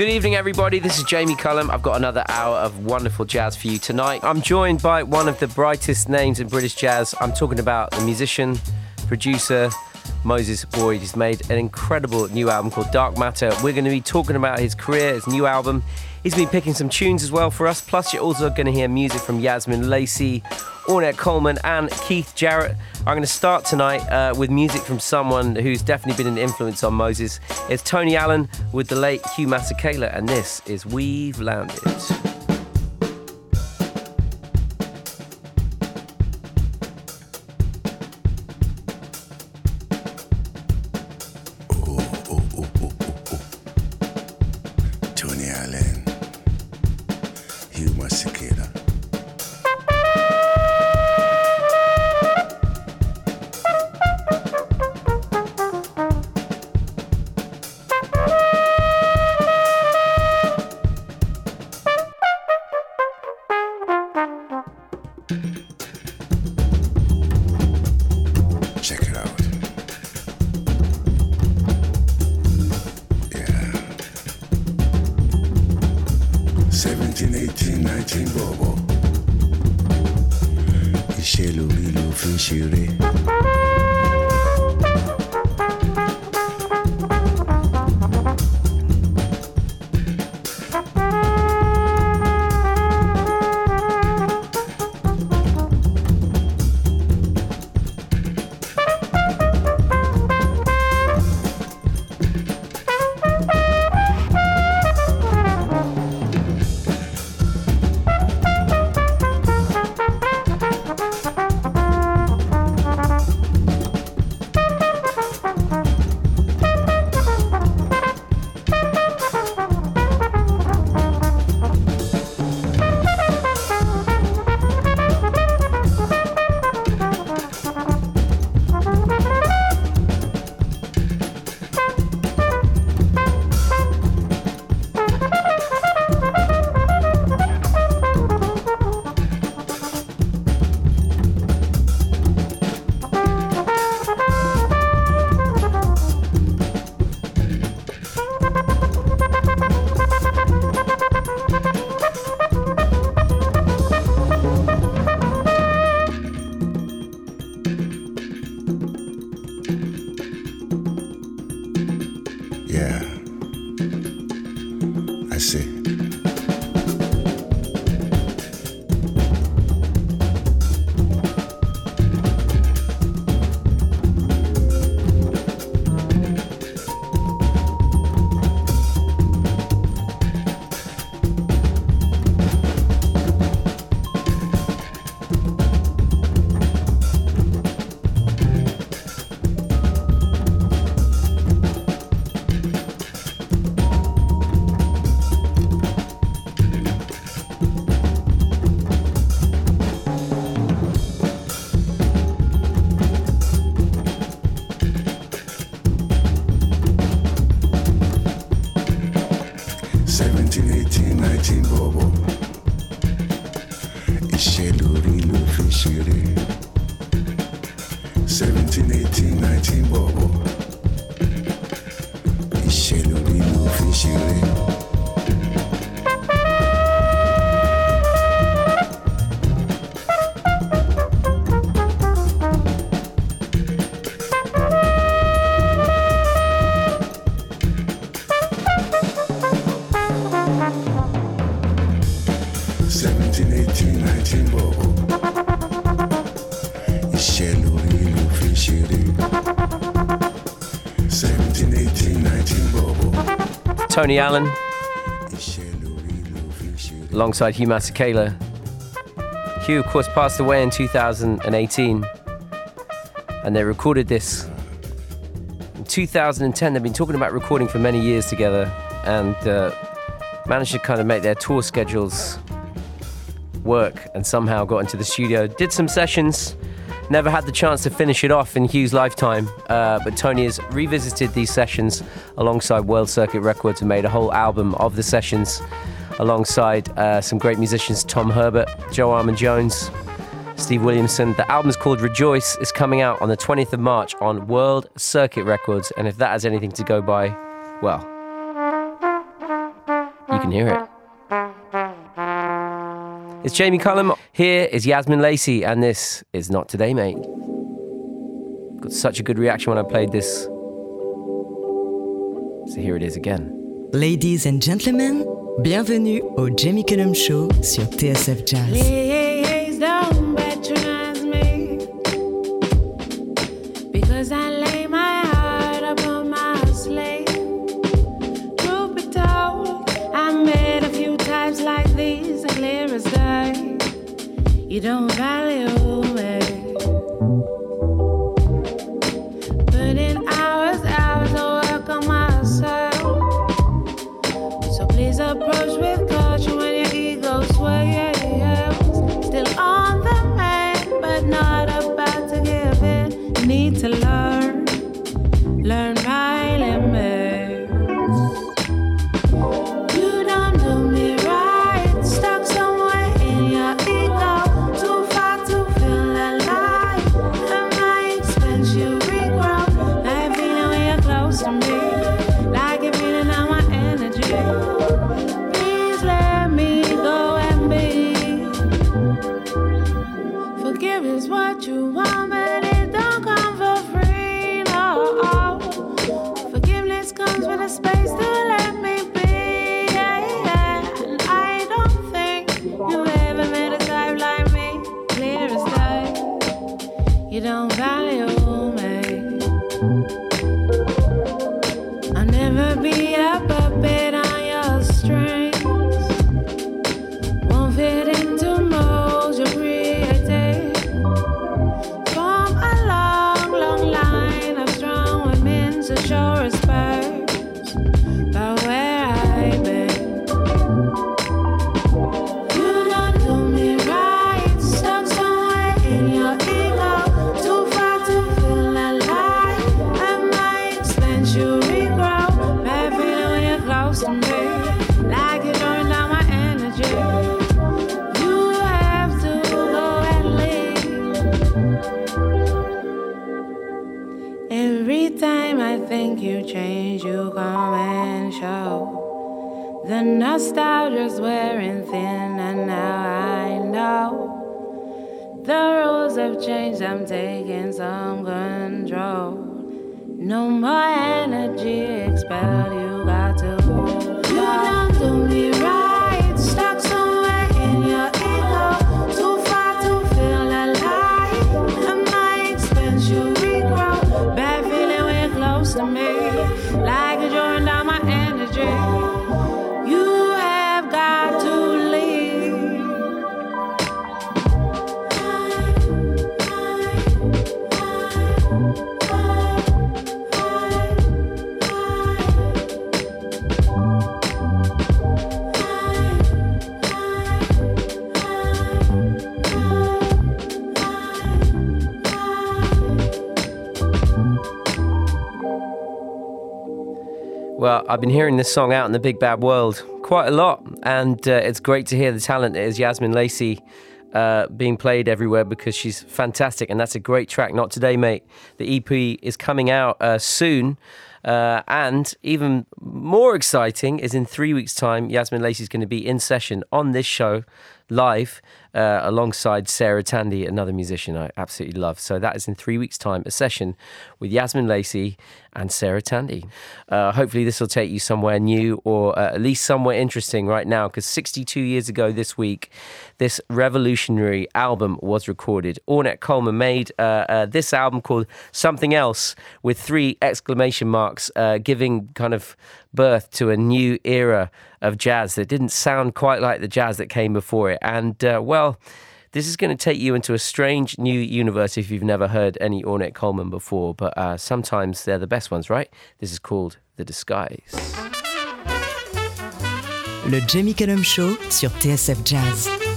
Good evening, everybody. This is Jamie Cullum. I've got another hour of wonderful jazz for you tonight. I'm joined by one of the brightest names in British jazz. I'm talking about the musician, producer, Moses Boyd. He's made an incredible new album called Dark Matter. We're going to be talking about his career, his new album. He's been picking some tunes as well for us. Plus, you're also going to hear music from Yazmin Lacey, Ornette Coleman, and Keith Jarrett. I'm going to start tonight uh, with music from someone who's definitely been an influence on Moses. It's Tony Allen with the late Hugh Masekela, and this is We've Landed. Tony Allen, alongside Hugh Masekela. Hugh, of course, passed away in 2018, and they recorded this in 2010. They've been talking about recording for many years together, and uh, managed to kind of make their tour schedules work, and somehow got into the studio, did some sessions Never had the chance to finish it off in Hugh's lifetime, uh, but Tony has revisited these sessions alongside World Circuit Records and made a whole album of the sessions alongside uh, some great musicians Tom Herbert, Joe Armon Jones, Steve Williamson. The album is called Rejoice. It's coming out on the 20th of March on World Circuit Records, and if that has anything to go by, well, you can hear it. It's Jamie Cullum. Here is Yazmin Lacey, and this is Not Today, Mate. Got such a good reaction when I played this. So here it is again. Ladies and gentlemen, bienvenue au Jamie Cullum Show sur TSF Jazz. Nostalgia's Well, I've been hearing this song out in the big bad world quite a lot, and uh, it's great to hear the talent that is Yazmin Lacey uh, being played everywhere because she's fantastic, and that's a great track. Not today, mate. The EP is coming out uh, soon. Uh, and even more exciting is in three weeks' time, Yazmin Lacey is going to be in session on this show live uh, alongside Sarah Tandy, another musician I absolutely love. So that is in three weeks' time, a session with Yazmin Lacey and Sarah Tandy. Uh, hopefully, this will take you somewhere new or uh, at least somewhere interesting right now, because 62 years ago this week, this revolutionary album was recorded. Ornette Coleman made uh, uh, this album called Something Else with three exclamation marks, uh, giving kind of birth to a new era of jazz that didn't sound quite like the jazz that came before it. And, uh, well, this is going to take you into a strange new universe if you've never heard any Ornette Coleman before, but uh, sometimes they're the best ones, right? This is called The Disguise. Le Jamie Cullum Show sur TSF Jazz.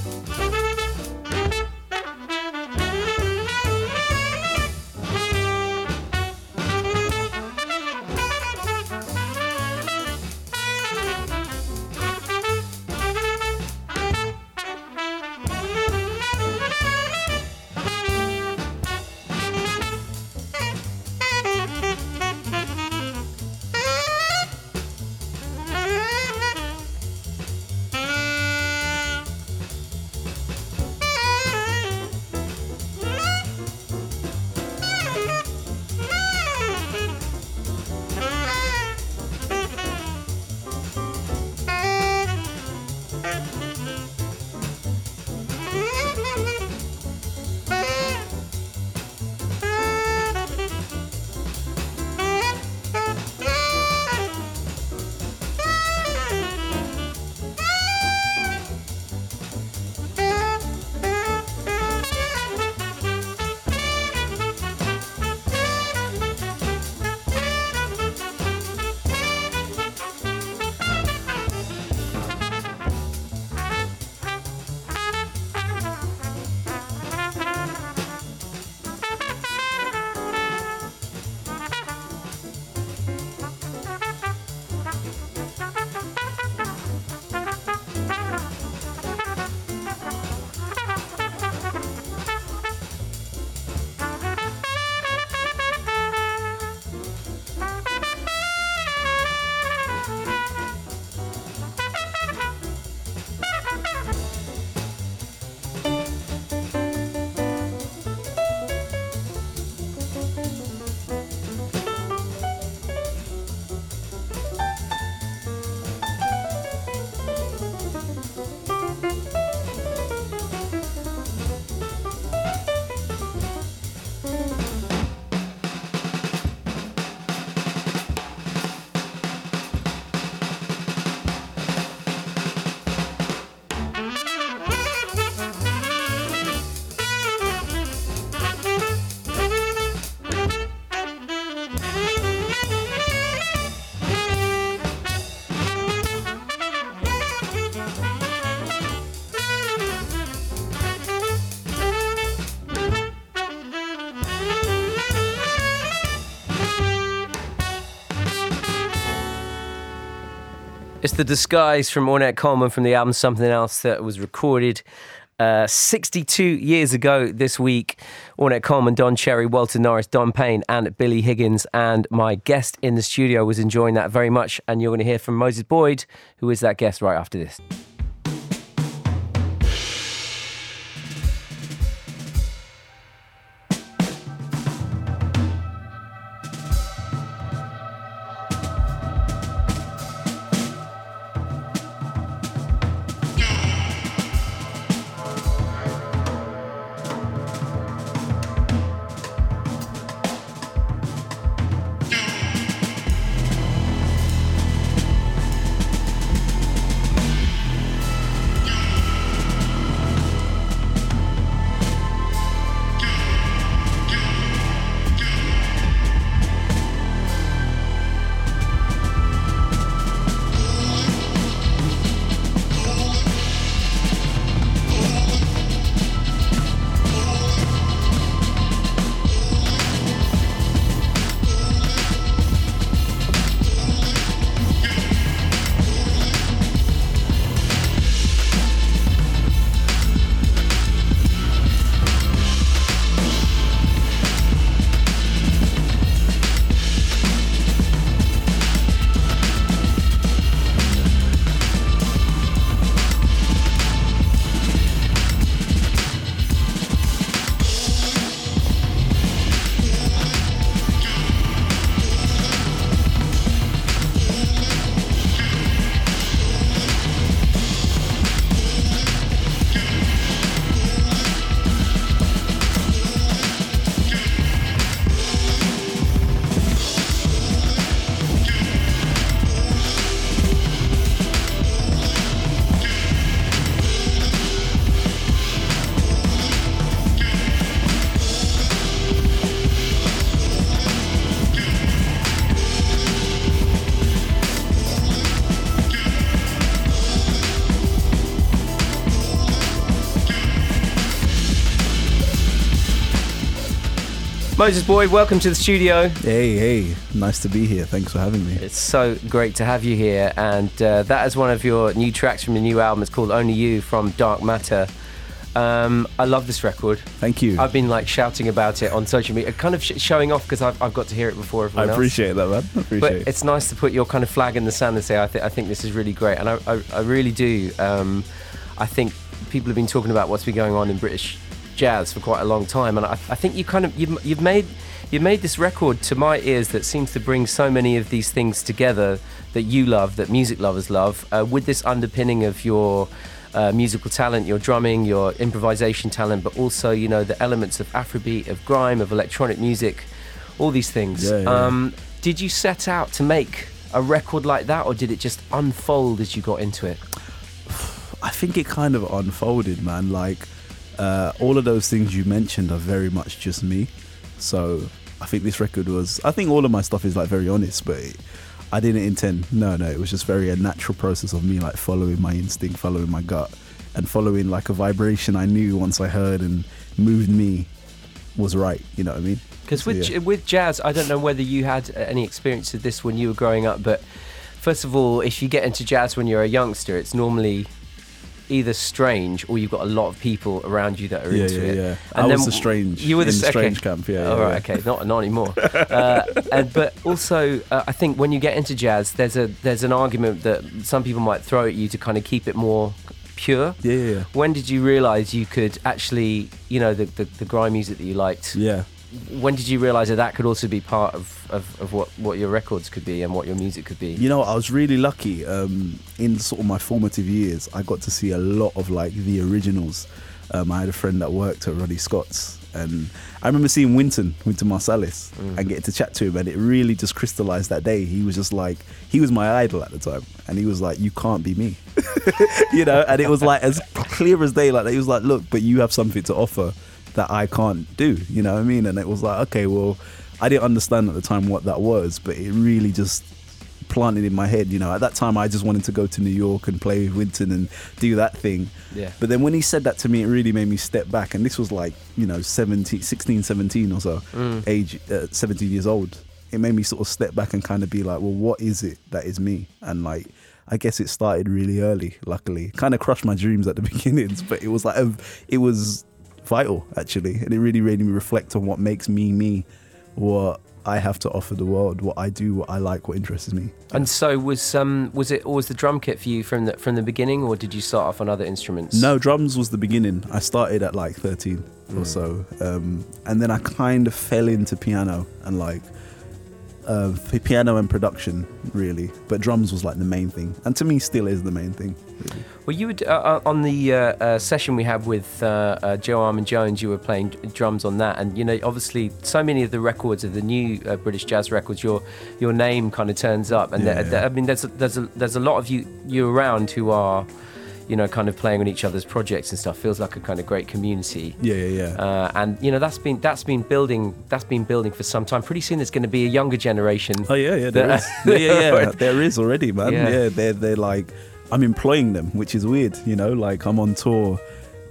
The disguise from Ornette Coleman from the album Something Else that was recorded uh, 62 years ago this week. Ornette Coleman, Don Cherry, Walter Norris, Don Payne, and Billy Higgins. And my guest in the studio was enjoying that very much. And you're going to hear from Moses Boyd, who is that guest right after this. Moses Boyd, welcome to the studio. Hey, hey, nice to be here. Thanks for having me. It's so great to have you here. And uh, that is one of your new tracks from the new album. It's called Only You from Dark Matter. Um, I love this record. Thank you. I've been like shouting about it on social media, kind of sh- showing off because I've, I've got to hear it before everyone I appreciate else. that, man. I appreciate But it. it's nice to put your kind of flag in the sand and say, I, th- I think this is really great. And I, I, I really do. Um, I think people have been talking about what's been going on in British jazz for quite a long time. And I, I think you kind of, you've, you've made you made this record to my ears that seems to bring so many of these things together that you love, that music lovers love, uh, with this underpinning of your uh, musical talent, your drumming, your improvisation talent, but also you know the elements of Afrobeat, of grime, of electronic music, all these things. Yeah, yeah. Um, did you set out to make a record like that, or did it just unfold as you got into it? I think it kind of unfolded, man. Like uh, all of those things you mentioned are very much just me. So I think this record was. I think all of my stuff is like very honest, but it, I didn't intend. No, no, it was just very a natural process of me like following my instinct, following my gut, and following like a vibration I knew once I heard and moved me was right. You know what I mean? Because So, with yeah. with jazz, I don't know whether you had any experience of this when you were growing up, but first of all, if you get into jazz when you're a youngster, it's normally either strange or you've got a lot of people around you that are Yeah, into yeah, it. yeah. I was the strange You were the in the okay. camp, yeah, All yeah, right, okay, not not anymore. uh, and, but also, uh, I think when you get into jazz, there's a there's an argument that some people might throw at you to kind of keep it more pure. Yeah, yeah, yeah. When did you realise you could actually, you know, the, the the grime music that you liked? Yeah. When did you realize that that could also be part of, of, of what, what your records could be and what your music could be You know, I was really lucky. Um, in sort of my formative years, I got to see a lot of like the originals. Um, I had a friend that worked at Ronnie Scott's, and I remember seeing Wynton, Wynton Marsalis, and getting to chat to him, and it really just crystallized that day. He was just like, he was my idol at the time, and he was like, "You can't be me," you know. And it was like as clear as day. Like he was like, "Look, but you have something to offer that I can't do," you know what I mean? And it was like, okay, well, I didn't understand at the time what that was, but it really just planted in my head. You know, at that time I just wanted to go to New York and play with Wynton and do that thing. Yeah. But then when he said that to me, it really made me step back. And this was like, you know, 17, 16, 17 or so, age, uh, 17 years old. it made me sort of step back and kind of be like, well, what is it that is me? And like, I guess it started really early. Luckily, kind of crushed my dreams at the beginnings, but it was like a, it was vital actually, and it really made me reflect on what makes me me, what I have to offer the world, what I do, what I like, what interests me. And so was um was it always the drum kit for you from the from the beginning, or did you start off on other instruments? No, drums was the beginning. I started at like 13 or so. Um, and then I kind of fell into piano and like uh, piano and production, really. But drums was like the main thing. And to me, still is the main thing. Really. Well, you would uh, uh, on the uh, uh, session we had with uh, uh, Joe Armon-Jones. You were playing drums on that, and you know, obviously, so many of the records of the new uh, British jazz records, your your name kind of turns up, and Yeah, there- yeah. there- I mean, there's a, there's a, there's a lot of you you around who are, you know, kind of playing on each other's projects and stuff. Feels like a kind of great community. Yeah, yeah, yeah. Uh, and you know that's been that's been building that's been building for some time. Pretty soon there's going to be a younger generation. Oh yeah, yeah, there is. Yeah, yeah, yeah. there is already, man. Yeah. Yeah. they're they're like I'm employing them, which is weird, you know. Like I'm on tour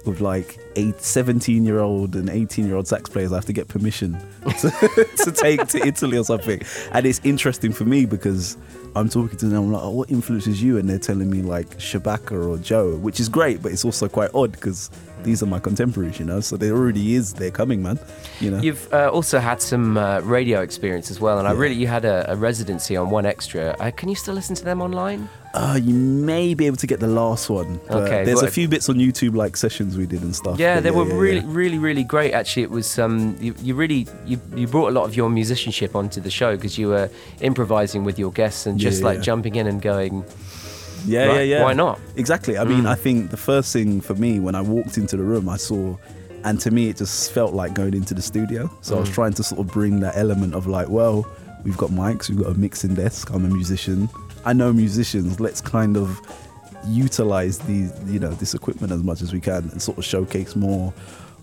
with like eight, 17 year old and 18 year old sax players. I have to get permission to, to take to Italy or something, and it's interesting for me because I'm talking to them. I'm like, oh, what influences you? And they're telling me like Shabaka or Joe, which is great, but it's also quite odd because these are my contemporaries, you know. So there already is. They're coming, man. You know. You've uh, also had some uh, radio experience as well, and I really you had a, a residency on 1Xtra. Uh, can you still listen to them online? Uh, you may be able to get the last one. Okay, There's a few bits on YouTube, like sessions we did and stuff. Yeah, they were yeah, really, yeah. really, really great. Actually, it was um, you, you really you, you brought a lot of your musicianship onto the show because you were improvising with your guests and Yeah, just like yeah. jumping in and going, Yeah, Right, yeah, yeah. why not? Exactly. I mean, Mm. I think the first thing for me when I walked into the room, I saw, and to me, it just felt like going into the studio. So I was Mm. trying to sort of bring that element of like, well, we've got mics, we've got a mixing desk. I'm a musician. I know musicians. Let's kind of utilize these, you know, this equipment as much as we can and sort of showcase more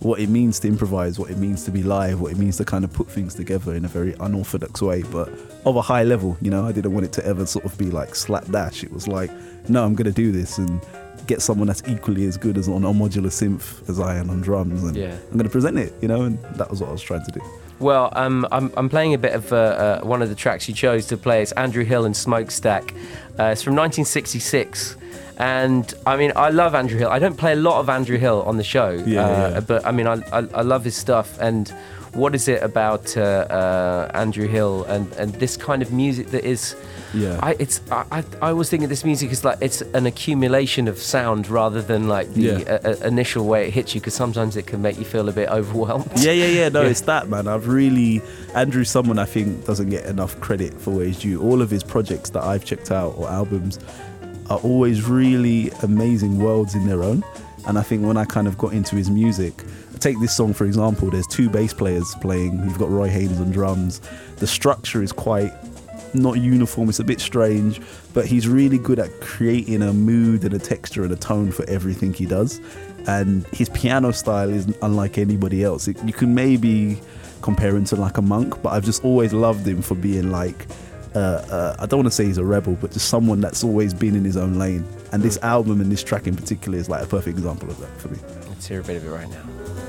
what it means to improvise, what it means to be live, what it means to kind of put things together in a very unorthodox way, but of a high level. You know, I didn't want it to ever sort of be like slapdash. It was like, no, I'm going to do this and get someone that's equally as good as on a modular synth as I am on drums, and Yeah. I'm going to present it. You know, and that was what I was trying to do. Well, um, I'm, I'm playing a bit of uh, uh, one of the tracks you chose to play. It's Andrew Hill and Smokestack. Uh, it's from 1966. And I mean, I love Andrew Hill. I don't play a lot of Andrew Hill on the show, Yeah, uh, yeah. but I mean, I, I, I love his stuff. And what is it about uh, uh, Andrew Hill and, and this kind of music that is? Yeah. I, it's I, I, I always think of this music as like it's an accumulation of sound rather than like the Yeah. uh, uh, initial way it hits you because sometimes it can make you feel a bit overwhelmed. Yeah, yeah, yeah. No, Yeah. it's that man. I've really Andrew's someone I think doesn't get enough credit for where he's due. All of his projects that I've checked out or albums are always really amazing worlds in their own. And I think when I kind of got into his music, take this song for example. There's two bass players playing. You've got Roy Haynes on drums. The structure is quite not uniform. It's a bit strange, but he's really good at creating a mood and a texture and a tone for everything he does. And his piano style is unlike anybody else. It, you can maybe compare him to like a monk, but I've just always loved him for being like. Uh, uh, I don't want to say he's a rebel, but just someone that's always been in his own lane. And this album and this track in particular is like a perfect example of that for me. Let's hear a bit of it right now.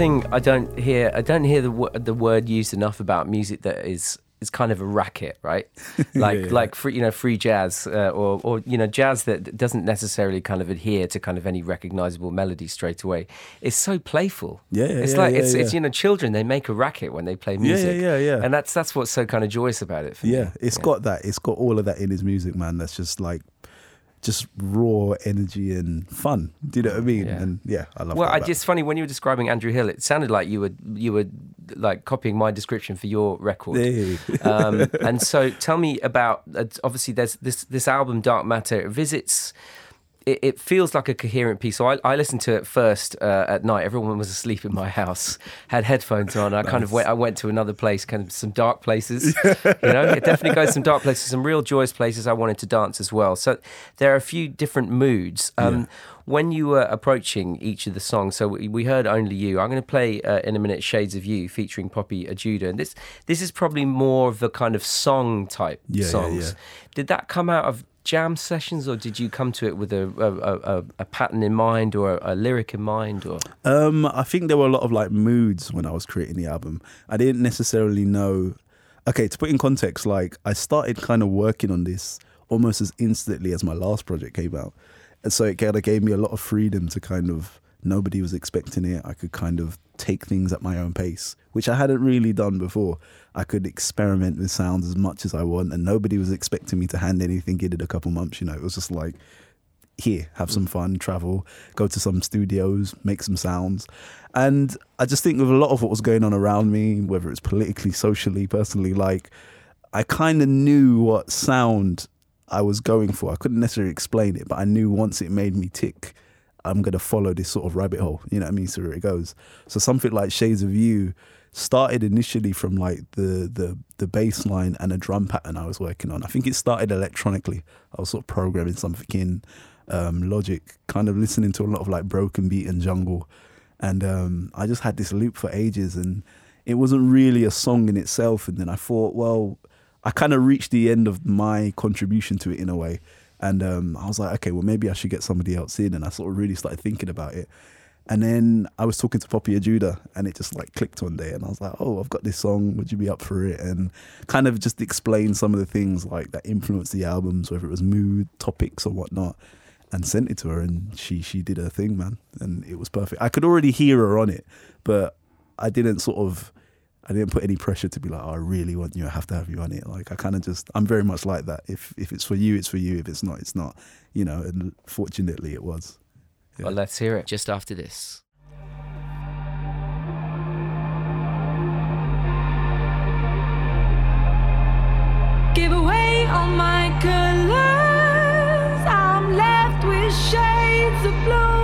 Thing I don't hear, I don't hear the the word used enough about music that is is kind of a racket, right? Like yeah. like free you know free jazz uh, or or you know jazz that doesn't necessarily kind of adhere to kind of any recognizable melody straight away. It's so playful. Yeah, yeah, It's yeah, like yeah, it's it's yeah. you know children they make a racket when they play Yeah, yeah, music. yeah, yeah. And that's that's what's so kind of joyous about it. For me. Yeah, it's got that. It's got all of that in his music, man. That's just like, just raw energy and fun. Do you know what I mean? Yeah. And yeah, I love. Well, that I just funny when you were describing Andrew Hill, it sounded like you were you were like copying my description for your record. Yeah. um, and so, tell me about. Uh, obviously, there's this this album, Dark Matter. It visits. It, it feels like a coherent piece. So I, I listened to it first uh, at night. Everyone was asleep in my house. Had headphones on. I kind of went. I went to another place, kind of some dark places. you know, it definitely goes some dark places, some real joyous places. I wanted to dance as well. So there are a few different moods. Um, When you were approaching each of the songs, so we, we heard "Only You." I'm going to play uh, in a minute "Shades of You" featuring Poppy Ajuda, and this this is probably more of the kind of song type Yeah, yeah, songs. yeah. Did that come out of jam sessions, or did you come to it with a a, a, a- pattern in mind, or a, a lyric in mind, or Um, I think there were a lot of like moods when I was creating the album. I didn't necessarily know. Okay, to put in context, like I started kind of working on this almost as instantly as my last project came out, and so it kind of gave me a lot of freedom to kind of. Nobody was expecting it. I could kind of take things at my own pace, which I hadn't really done before. I could experiment with sounds as much as I want, and nobody was expecting me to hand anything in a couple months. You know, it was just like, here, have some fun, travel, go to some studios, make some sounds. And I just think with a lot of what was going on around me, whether it's politically, socially, personally, like I kind of knew what sound I was going for. I couldn't necessarily explain it, but I knew once it made me tick, I'm going to follow this sort of rabbit hole. You know what I mean? So where it goes. So something like Shades of You started initially from like the the the bass line and a drum pattern I was working on. I think it started electronically. I was sort of programming something in um, Logic, kind of listening to a lot of like broken beat and jungle, and um, I just had this loop for ages, and it wasn't really a song in itself. And then I thought, well, I kind of reached the end of my contribution to it in a way. And um, I was like, okay, well, maybe I should get somebody else in. And I sort of really started thinking about it. And then I was talking to Poppy Ajuda and it just like clicked one day. And I was like, oh, I've got this song. Would you be up for it? And kind of just explain some of the things like that influenced the albums, whether it was mood, topics, or whatnot. And sent it to her, and she she did her thing, man, and it was perfect. I could already hear her on it, but I didn't sort of I didn't put any pressure to be like, oh, I really want you. I have to have you on it. Like I kind of just, I'm very much like that. If if it's for you, it's for you. If it's not, it's not. You know. And fortunately, it was. Yeah. well, let's hear it just after this. Give away all my colors. I'm left with shades of blue.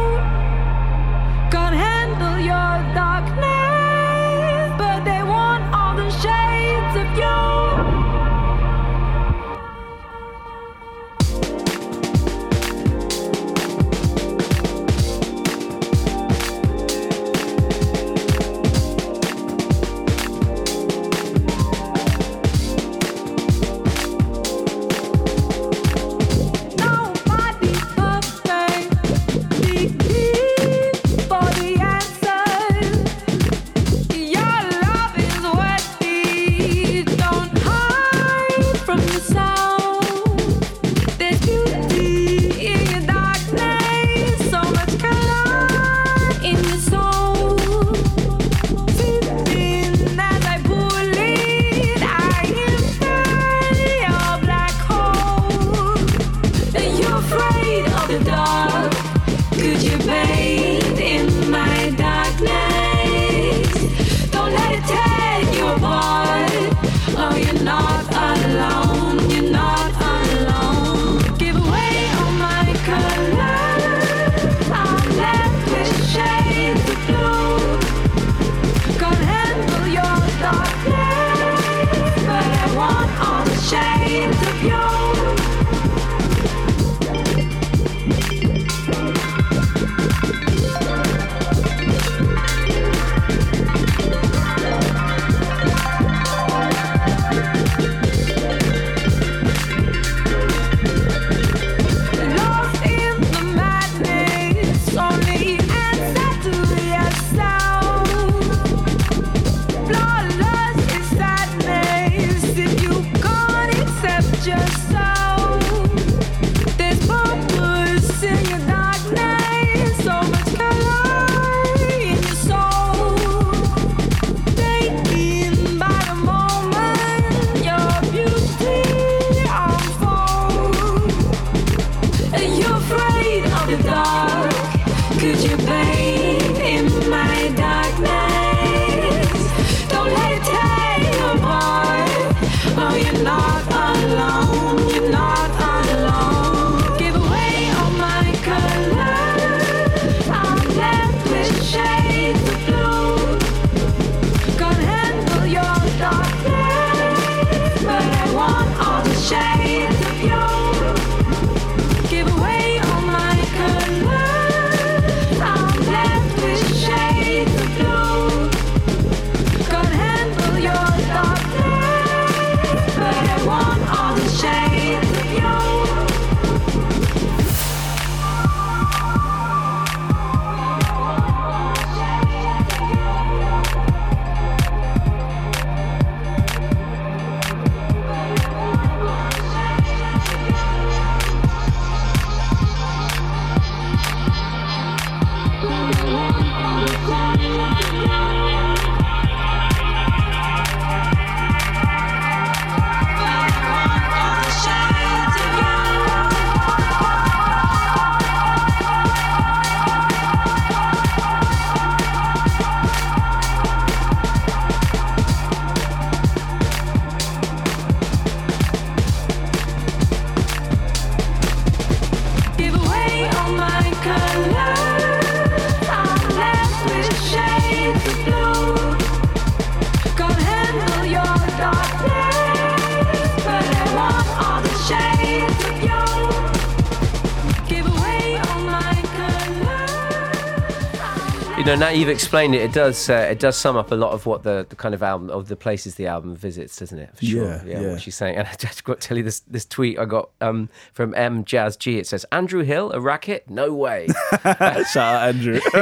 Now you've explained it, it does uh, it does sum up a lot of what the, the kind of album of the places the album visits, doesn't it? For sure. Yeah, yeah. What she's saying, and I just got to tell you this this tweet I got um, from M Jazz G. It says Andrew Hill a racket? No way. Shout out Andrew.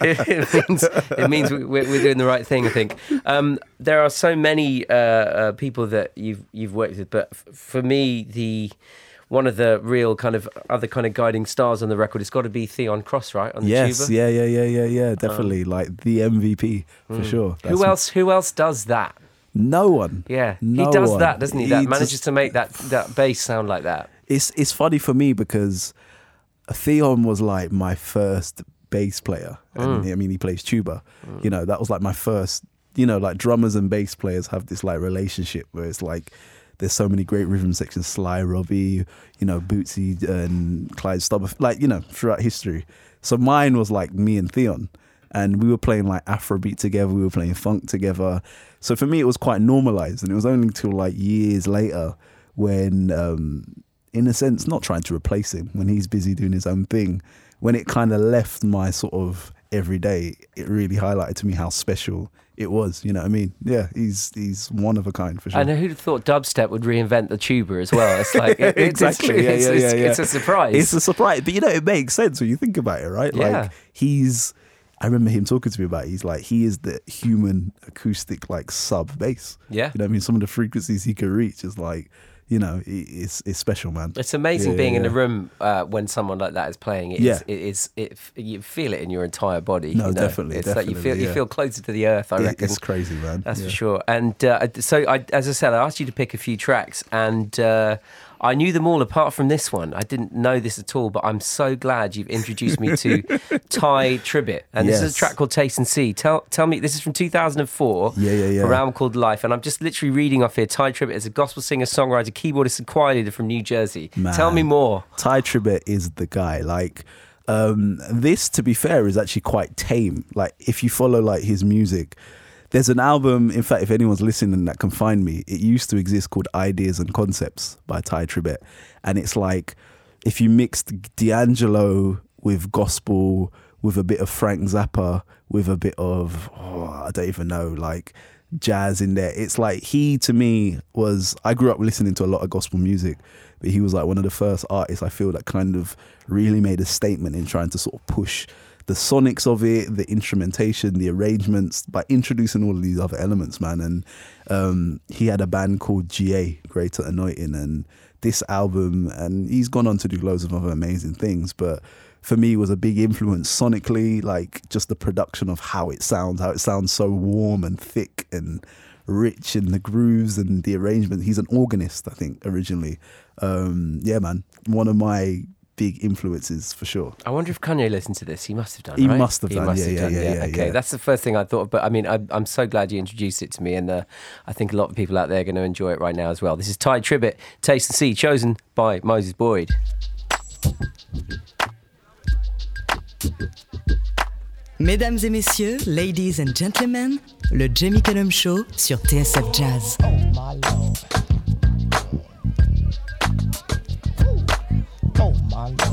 it means, it means we- we're, we're doing the right thing. I think um, there are so many uh, uh, people that you've you've worked with, but f- for me, the one of the real kind of other kind of guiding stars on the record It's got to be Theon Cross, right? On the yes, tuba. yeah, yeah, yeah, yeah, yeah. Definitely, like the MVP for sure. Um, hmm. Who else? Who else does that? No one. Yeah, No he does one. that, doesn't he? That He manages just- to make that that bass sound like that. it's it's funny for me because Theon was like my first bass player. And Mm. I mean, he plays tuba. You know, that was like my first. You know, like drummers and bass players have this like relationship where it's like there's so many great rhythm sections. Sly Robbie, you know, Bootsy and Clyde Stubber, like you know, throughout history. So mine was like me and Theon. And we were playing like Afrobeat together, we were playing funk together. So for me, it was quite normalized. And it was only until like years later when um, in a sense, not trying to replace him when he's busy doing his own thing. When it kind of left my sort of everyday, it really highlighted to me how special it was. You know what I mean? Yeah, he's he's one of a kind for sure. I know who'd have thought dubstep would reinvent the tuba as well. It's like it, it's, exactly. It's, yeah, yeah, it's, yeah, yeah. it's a surprise. It's a surprise, but you know it makes sense when you think about it, right? Yeah. Like he's. I remember him talking to me about. It. He's like he is the human acoustic like sub bass. Yeah. you know what I mean. Some of the frequencies he can reach is like, you know, it's it's special, man. It's amazing Yeah, being in yeah. a room uh, when someone like that is playing. It Yeah. is, it is. It, you feel it in your entire body. No, you know? definitely, It's like you feel definitely, you feel closer to the earth. I It- reckon it's crazy, man. That's Yeah. for sure. And uh, so, I, as I said, I asked you to pick a few tracks, and uh, I knew them all apart from this one. I didn't know this at all, but I'm so glad you've introduced me to Tye Tribbett. And this is a track called Taste and See. Tell tell me, this is from 2004. Yeah, yeah, yeah. A album called Life, and I'm just literally reading off here. Tye Tribbett is a gospel singer, songwriter, keyboardist, and choir leader from New Jersey. Tell me more. Tye Tribbett is the guy. Like um, this, to be fair, is actually quite tame. Like if you follow like his music, there's an album. In fact, if anyone's listening that can find me, it used to exist called Ideas and Concepts by Tye Tribbett, and it's like if you mixed D'Angelo with gospel, with a bit of Frank Zappa, with a bit of oh, I don't even know, like jazz in there. It's like he to me was I grew up listening to a lot of gospel music, but he was like one of the first artists I feel that kind of really made a statement in trying to sort of push the sonics of it, the instrumentation, the arrangements by introducing all of these other elements, man. And um, he had a band called GA, Greater Anointing, and this album, and he's gone on to do loads of other amazing things, but for me was a big influence sonically, like just the production of how it sounds, how it sounds so warm and thick and rich in the grooves and the arrangement. He's an organist, I think, originally. Um, yeah, man, one of my big influences for sure. I wonder if Kanye listened to this. He must have done. He right? must have done, yeah, yeah, yeah, yeah, Okay, yeah. that's the first thing I thought. Of, But I mean, I, I'm so glad you introduced it to me, and uh, I think a lot of people out there are going to enjoy it right now as well. This is Tye Tribbett, Taste and See, chosen by Moses Boyd. Mesdames et messieurs, ladies and gentlemen, le Jamie Cullum Show sur TSF Jazz. Oh my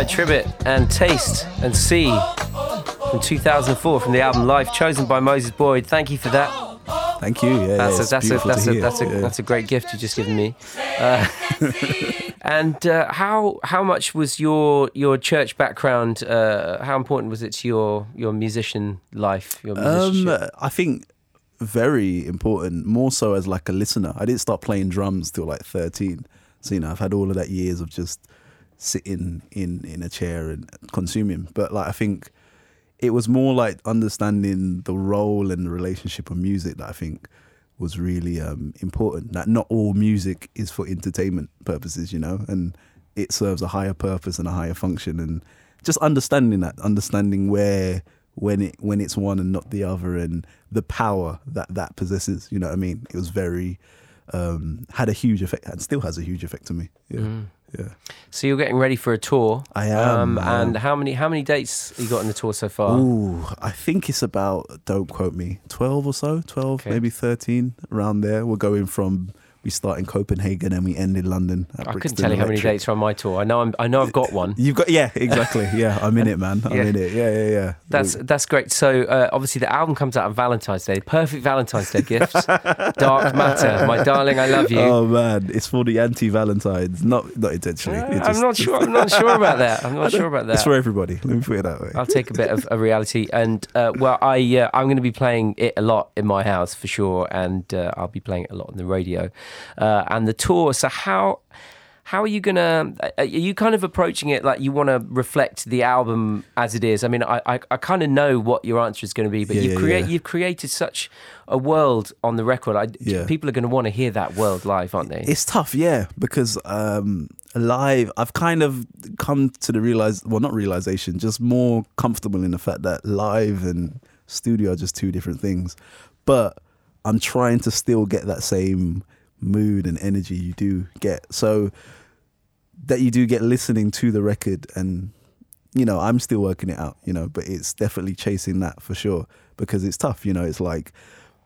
alongside Tribbett and Taste and See from 2004 from the album Life, chosen by Moses Boyd. Thank you for that. Thank you. Yeah, That's yeah, a that's a beautiful that's a that's a Yeah. that's a great gift you just given me. Uh, and uh, how how much was your your church background? Uh, how important was it to your your musician life? Your Um. I think very important. More so as like a listener. I didn't start playing drums till like thirteen. So you know, I've had all of that years of just sitting in in a chair and consuming. But like, I think it was more like understanding the role and the relationship of music that I think was really um, important. That not all music is for entertainment purposes, you know, and it serves a higher purpose and a higher function. And just understanding that, understanding where when it when it's one and not the other, and the power that that possesses. You know what I mean? It was very um, had a huge effect and still has a huge effect on me. Yeah, yeah. so you're getting ready for a tour. I am, um, am. and how many how many dates you got on the tour so far? Ooh, I think it's about, don't quote me, 12 or so, 12, Okay. maybe 13, around there. We're going from, we start in Copenhagen and we end in London. I couldn't tell you how many dates are on my tour. I know I'm, I know I've got one. You've got, yeah, exactly. Yeah, I'm in it, man. I'm Yeah. in it. Yeah, yeah, yeah. That's that's great. So uh, obviously the album comes out on Valentine's Day. Perfect Valentine's Day gift. Dark Matter, my darling, I love you. Oh man, it's for the anti-Valentines, not not intentionally. Uh, It I'm not sure. I'm not sure about that. I'm not sure about that. It's for everybody. Let me put it that way. I'll take a bit of a reality, and uh, well, I uh, I'm going to be playing it a lot in my house for sure, and uh, I'll be playing it a lot on the radio, uh, and the tour. So how how are you gonna? Are you kind of approaching it like you want to reflect the album as it is? I mean, I I, I kind of know what your answer is going to be, but Yeah, you've yeah, created yeah. you've created such a world on the record. I, Yeah. People are going to want to hear that world live, aren't they? It's tough, yeah, because um, live, I've kind of come to the realize, well, not realization, just more comfortable in the fact that live and studio are just two different things. But I'm trying to still get that same mood and energy you do get. So that you do get listening to the record and you know, I'm still working it out, you know, but it's definitely chasing that for sure because it's tough, you know, it's like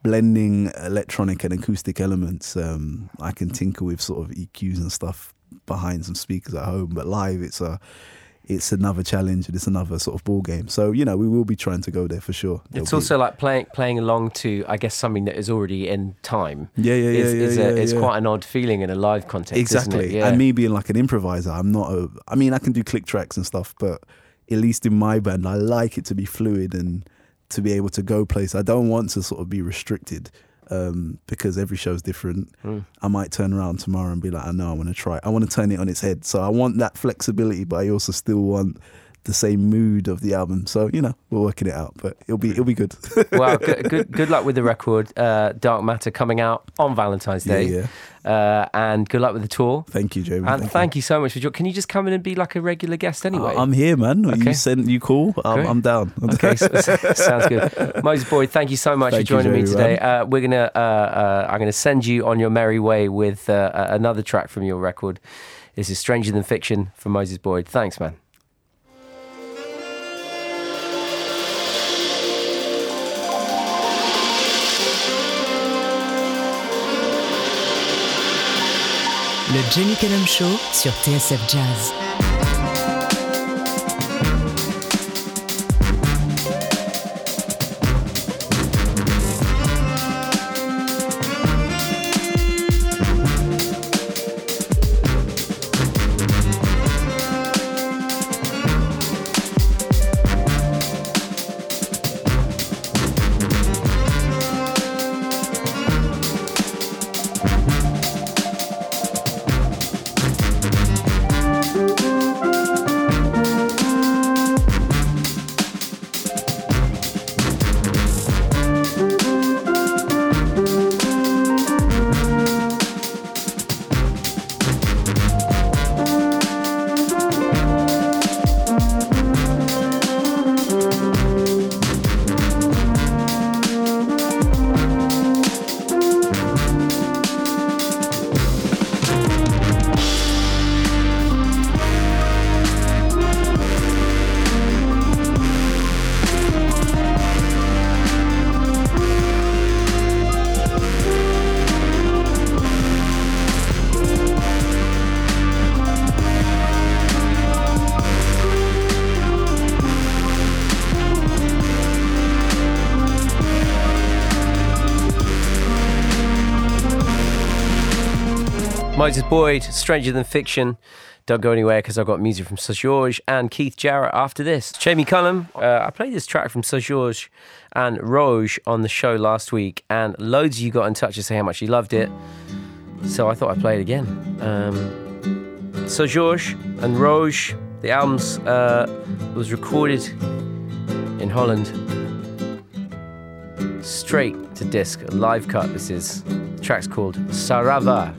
blending electronic and acoustic elements. Um, I can tinker with sort of EQs and stuff behind some speakers at home, but live it's a it's another challenge and it's another sort of ball game. So, you know, we will be trying to go there for sure. It's There'll be- also like playing playing along to, I guess, something that is already in time. Yeah, yeah, yeah, It's, yeah, it's, yeah, a, it's yeah. quite an odd feeling in a live context. exactly Isn't it? Yeah. and me being like an improviser i'm not a i mean i can do click tracks and stuff but at least in my band i like it to be fluid and to be able to go place i don't want to sort of be restricted um, because every show is different Hmm. i might turn around tomorrow and be like i know i want to try it. i want to turn it on its head so i want that flexibility but i also still want the same mood of the album so you know we're working it out but it'll be it'll be good well, good, good good luck with the record, uh, Dark Matter, coming out on Valentine's Day. yeah. Uh, and good luck with the tour. thank you jamie And thank, you. so much for joining. Can you just come in and be like a regular guest anyway? I- i'm here man Okay. you send you call I'm, I'm down Okay, so, sounds good. Moses Boyd, thank you so much Thank for you, joining me today. Uh, we're gonna, uh, uh, I'm gonna send you on your merry way with uh, uh, another track from your record. This is Stranger Than Fiction from Moses Boyd. Thanks, man. Le Jamie Cullum Show sur TSF Jazz. Moses Boyd, Stranger Than Fiction. Don't go anywhere because I've got music from Seu Jorge and Keith Jarrett after this. Jamie Cullum, uh, I played this track from Seu Jorge and Roge on the show last week, and loads of you got in touch to say how much you loved it. So I thought I'd play it again. Um, Seu Jorge and Roge, the album's uh, was recorded in Holland. Straight to disc, live cut. This is. The track's called Sarava.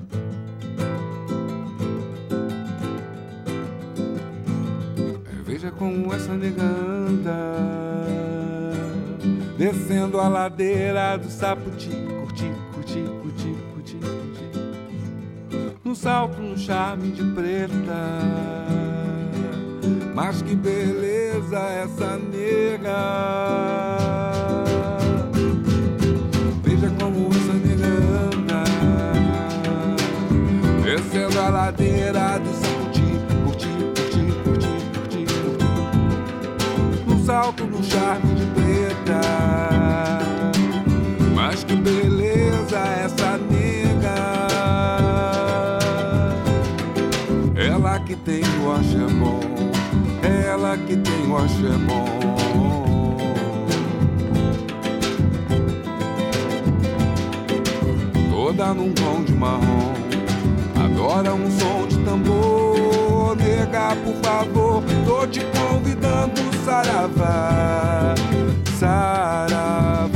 Como essa nega anda Descendo a ladeira do Saputi Curti, curti, curti, curti, curti. No salto, no charme de preta. Mas que beleza essa nega. Veja como essa nega anda Descendo a ladeira do Saputi salto, no charme de preta. Mas que beleza essa nega. Ela que tem o axé bom Ela que tem o axé bom Toda num tom de marrom. Adora um som de tambor. Nega, por favor Tô te convidando, saravá Saravá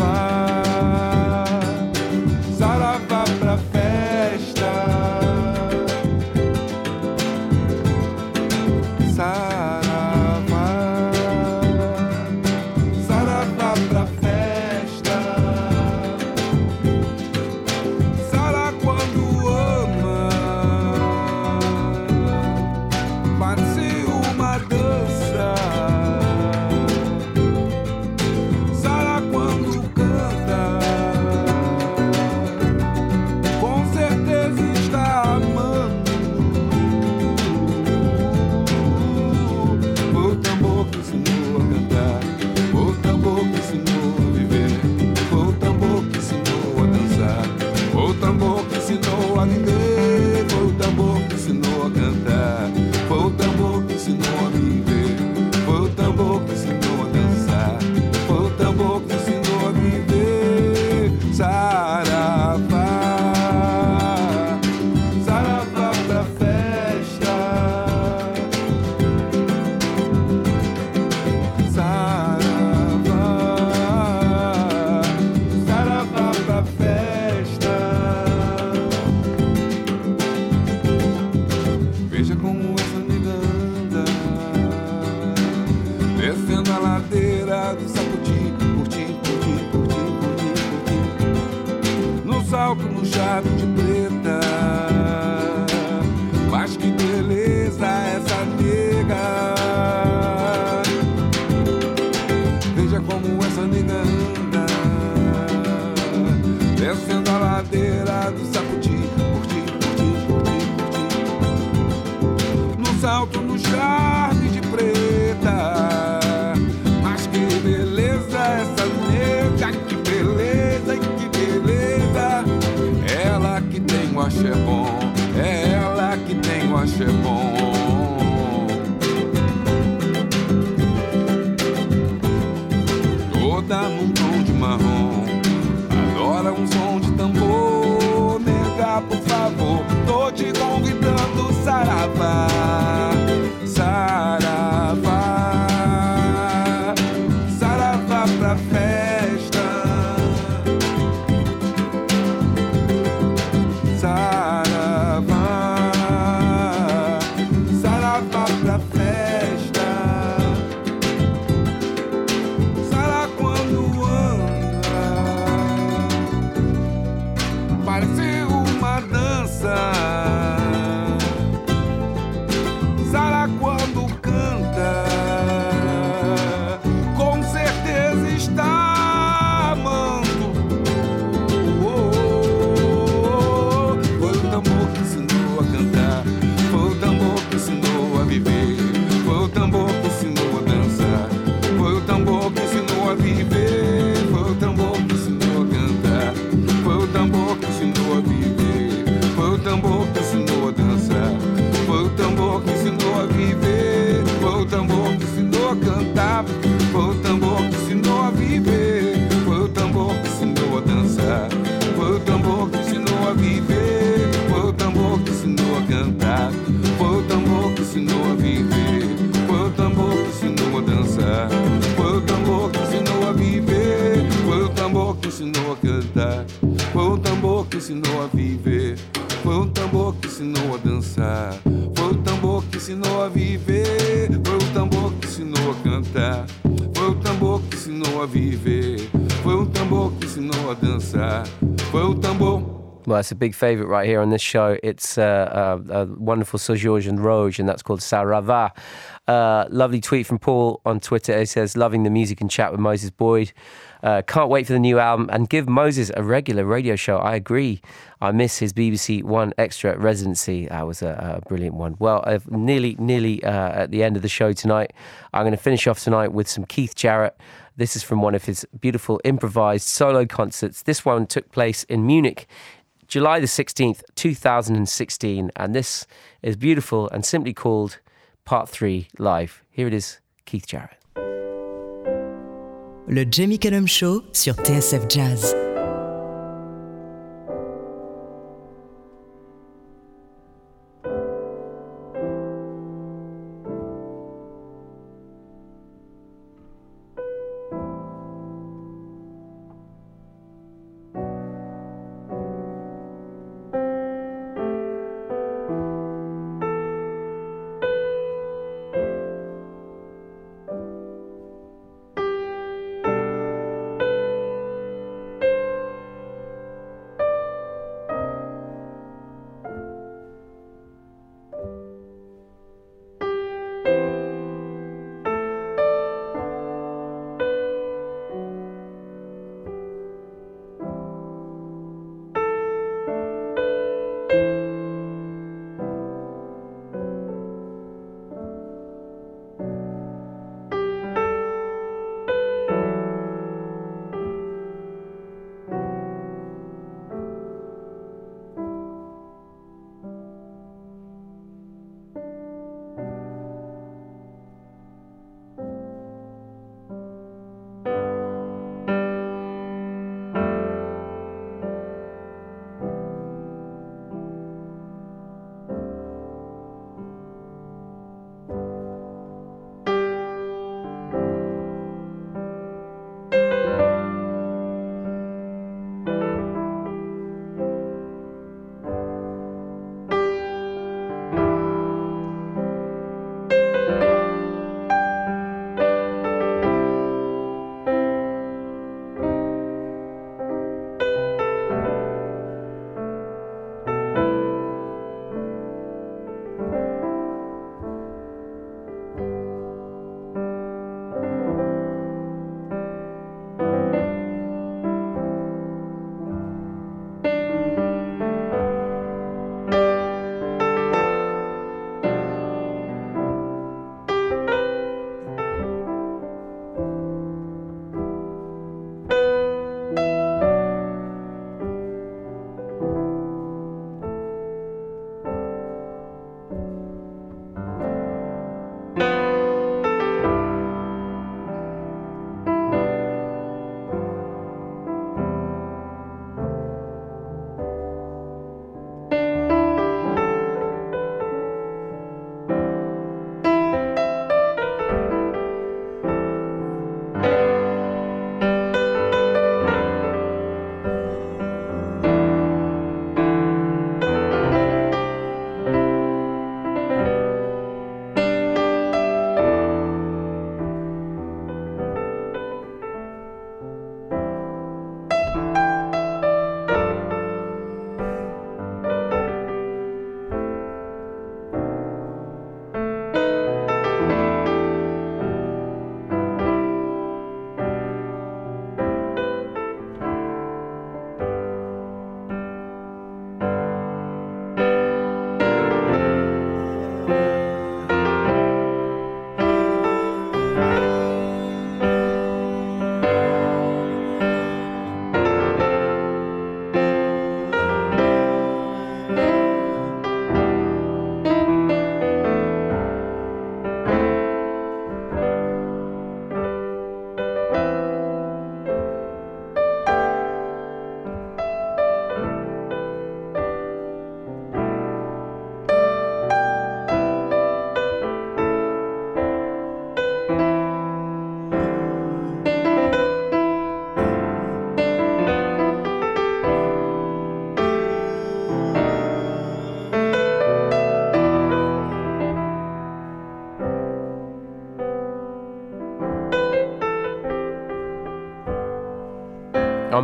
it's a big favourite right here on this show. It's uh, uh, a wonderful Seu Jorge and Roge, and that's called Sarava. Uh, lovely tweet from Paul on Twitter. He says, Loving the music and chat with Moses Boyd. Uh, can't wait for the new album and give Moses a regular radio show. I agree. I miss his BBC 1Xtra residency. That was a, a brilliant one. Well, I've nearly, nearly uh, at the end of the show tonight. I'm going to finish off tonight with some Keith Jarrett. This is from one of his beautiful improvised solo concerts. This one took place in Munich July the 16th, 2016. And this is beautiful and simply called Part 3 Live. Here it is, Keith Jarrett. Le Jamie Cullum Show sur TSF Jazz.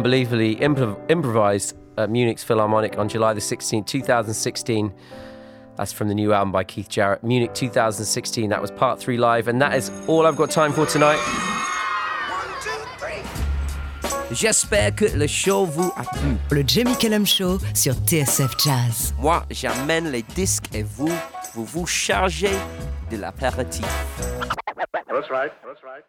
Unbelievably improv- improvised at Munich's Philharmonic on July the 16th, 2016. That's from the new album by Keith Jarrett, Munich 2016. That was part three live, and that is all I've got time for tonight. J'espère que le show vous a plu. Le Jamie Cullum Show sur TSF Jazz. Moi, j'amène les disques et vous, vous vous chargez de l'apéritif. That's right. That's right. That's right.